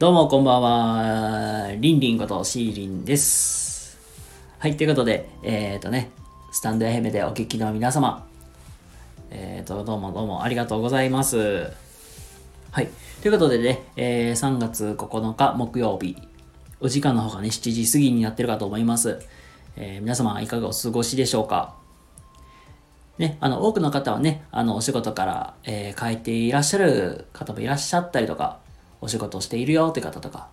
どうもこんばんは。リンリンことシーリンです。はい、ということで、えっ、とね、スタンド FM でお聞きの皆様、えっ、と、どうもどうもありがとうございます。はい、ということでね、えー3月9日木曜日、お時間の方がね、7時過ぎになってるかと思います。えー皆様いかがお過ごしでしょうかね、あの、多くの方はね、あの、お仕事から、えー帰っていらっしゃる方もいらっしゃったりとか、お仕事をしているよって方とか、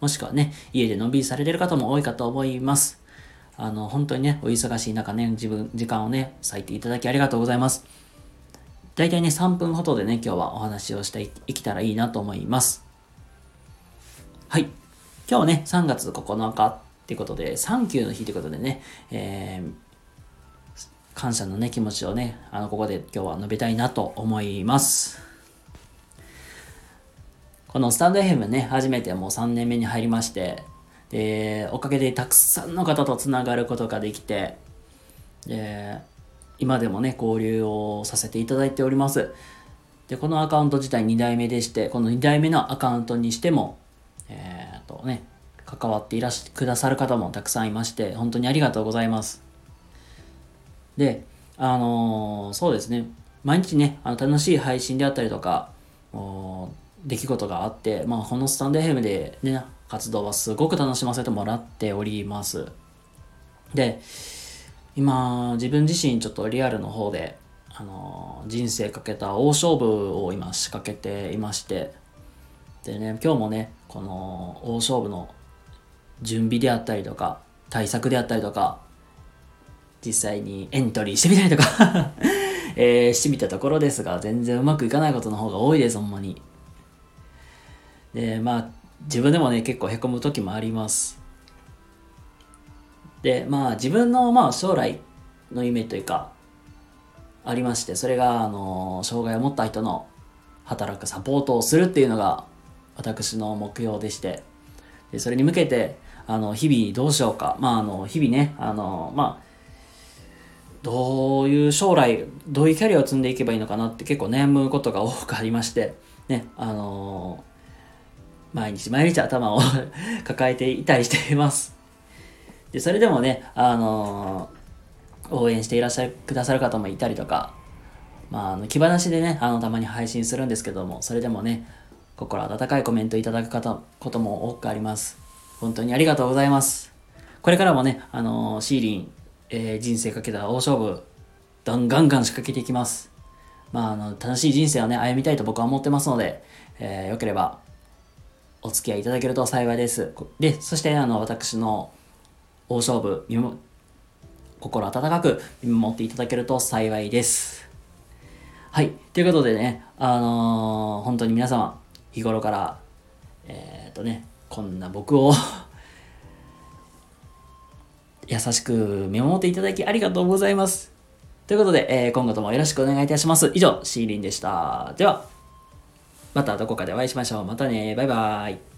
もしくはね、家でのんびりされてる方も多いかと思います。あの、本当にね、お忙しい中ね、自分、時間をね、割いていただきありがとうございます。大体ね、3分ほどでね、今日はお話をしていきたらいいなと思います。はい。今日はね、3月9日ってことで、サンキューの日ということでね、えー感謝のね、気持ちをね、あの、ここで今日は述べたいなと思います。このスタンド FM ね、初めてもう3年目に入りまして、で、おかげでたくさんの方とつながることができて、で、今でもね、交流をさせていただいております。で、このアカウント自体2代目でして、この2代目のアカウントにしても、えーっとね、関わっていらしてくださる方もたくさんいまして、本当にありがとうございます。で、あのーそうですね、毎日ね、あの楽しい配信であったりとか、出来事があって、まあ、このスタンド FM でね、活動はすごく楽しませてもらっております。で、今、自分自身ちょっとリアルの方で、あの人生かけた大勝負を今仕掛けていまして、でね、今日もね、この大勝負の準備であったりとか、対策であったりとか、実際にエントリーしてみたりとか、えーしてみたところですが、全然うまくいかないことの方が多いです、ほんまに。で、まあ、自分でもね、結構へこむ時もあります。で、まあ、自分の、まあ、将来の夢というか、ありまして、それが、あの、障害を持った人の働くサポートをするっていうのが、私の目標でして、でそれに向けて、あの、日々どうしようか。まあ、あの、日々ね、あの、まあ、どういう将来、どういうキャリアを積んでいけばいいのかなって結構悩むことが多くありまして、ね、あの毎日毎日頭を 抱えていたりしています。で、それでもね、あの応援していらっしゃる、くださる方もいたりとか、まあ、あの、気晴らしでね、あの、たまに配信するんですけども、それでもね、心温かいコメントいただく方、ことも多くあります。本当にありがとうございます。これからもね、あのシーリン、えー人生かけた大勝負、ガンガンガン仕掛けていきます。まあ、あの、楽しい人生をね、歩みたいと僕は思ってますので、えーよければ、お付き合いいただけると幸いです。で、そして、あの、私の大勝負、心温かく見守っていただけると幸いです。はい。ということでね、あのー本当に皆様、日頃から、えっ、とね、こんな僕を 優しく見守っていただきありがとうございます。ということで、えー今後ともよろしくお願いいたします。以上、シーリンでした。では、またどこかでお会いしましょう。またね。バイバイ。